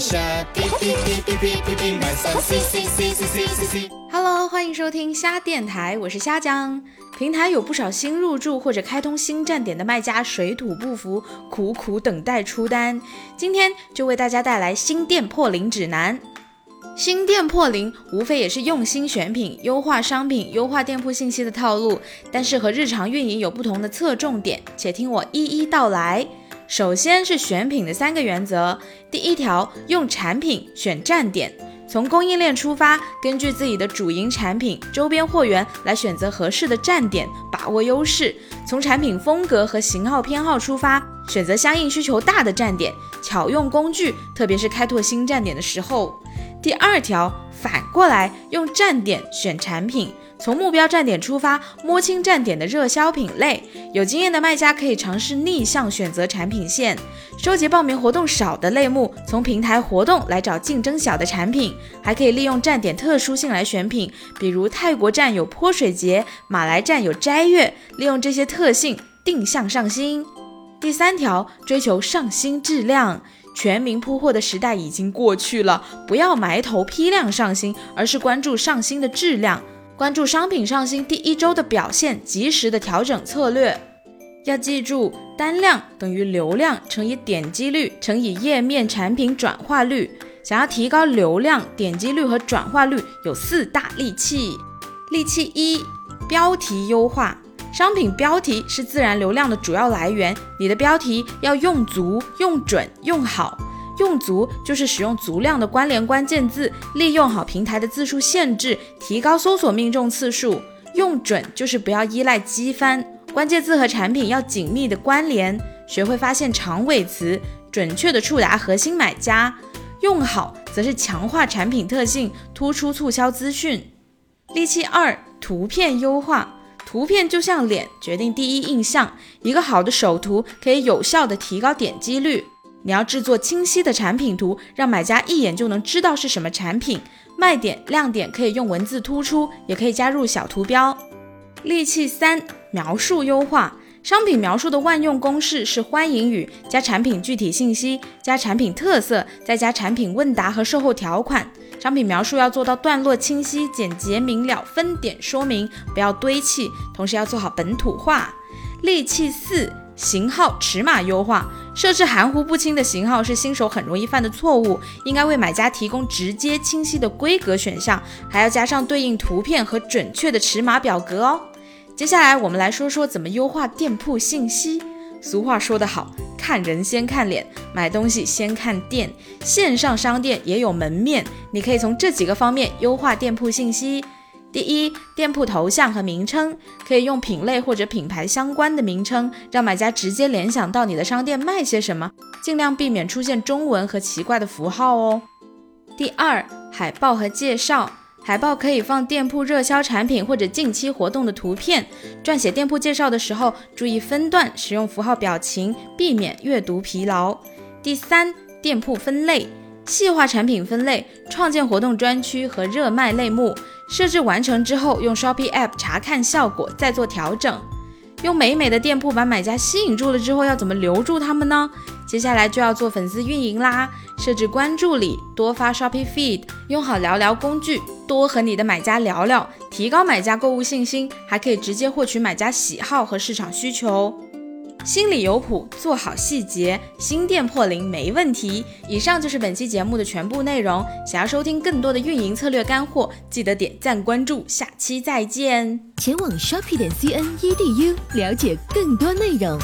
虾皮皮皮皮皮皮皮买三 C C C C C C C。Hello，欢迎收听虾电台，我是虾酱。平台有不少新入驻或者开通新站点的卖家水土不服，苦苦等待出单。今天就为大家带来新店破零指南。新店破零无非也是用心选品、优化商品、优化店铺信息的套路，但是和日常运营有不同的侧重点，且听我一一道来。首先是选品的三个原则，第一条，用产品选站点。从供应链出发，根据自己的主营产品、周边货源来选择合适的站点，把握优势。从产品风格和型号偏好出发，选择相应需求大的站点，巧用工具，特别是开拓新站点的时候。第二条，反过来用站点选产品。从目标站点出发，摸清站点的热销品类。有经验的卖家可以尝试逆向选择产品线，收集报名活动少的类目，从平台活动来找竞争小的产品。还可以利用站点特殊性来选品，比如泰国站有泼水节，马来站有斋月，利用这些特性定向上新。第三条，追求上新质量。全民铺货的时代已经过去了，不要埋头批量上新，而是关注上新的质量。关注商品上新第一周的表现，及时的调整策略。要记住，单量等于流量乘以点击率乘以页面产品转化率。想要提高流量、点击率和转化率，有四大利器。利器一：标题优化。商品标题是自然流量的主要来源，你的标题要用足、用准、用好。用足就是使用足量的关联关键字，利用好平台的字数限制，提高搜索命中次数。用准就是不要依赖机翻，关键字和产品要紧密的关联，学会发现长尾词，准确的触达核心买家。用好则是强化产品特性，突出促销资讯。利器二：图片优化。图片就像脸，决定第一印象。一个好的首图可以有效的提高点击率。你要制作清晰的产品图，让买家一眼就能知道是什么产品。卖点、亮点可以用文字突出，也可以加入小图标。利器三：描述优化。商品描述的万用公式是欢迎语加产品具体信息加产品特色，再加产品问答和售后条款。商品描述要做到段落清晰、简洁明了，分点说明，不要堆砌，同时要做好本土化。利器四：型号尺码优化。设置含糊不清的型号是新手很容易犯的错误，应该为买家提供直接清晰的规格选项，还要加上对应图片和准确的尺码表格哦。接下来我们来说说怎么优化店铺信息。俗话说得好，看人先看脸，买东西先看店。线上商店也有门面，你可以从这几个方面优化店铺信息。第一，店铺头像和名称可以用品类或者品牌相关的名称，让买家直接联想到你的商店卖些什么，尽量避免出现中文和奇怪的符号哦。第二，海报和介绍。海报可以放店铺热销产品或者近期活动的图片。撰写店铺介绍的时候，注意分段使用符号表情，避免阅读疲劳。第三，店铺分类，细化产品分类，创建活动专区和热卖类目。设置完成之后，用 Shopee App 查看效果，再做调整。用美美的店铺把买家吸引住了之后，要怎么留住他们呢？接下来就要做粉丝运营啦，设置关注礼，多发 Shopee Feed，用好聊聊工具，多和你的买家聊聊，提高买家购物信心，还可以直接获取买家喜好和市场需求。心里有谱，做好细节，新店破零没问题。以上就是本期节目的全部内容。想要收听更多的运营策略干货，记得点赞关注。下期再见。前往 shopi 点 cnedu 了解更多内容。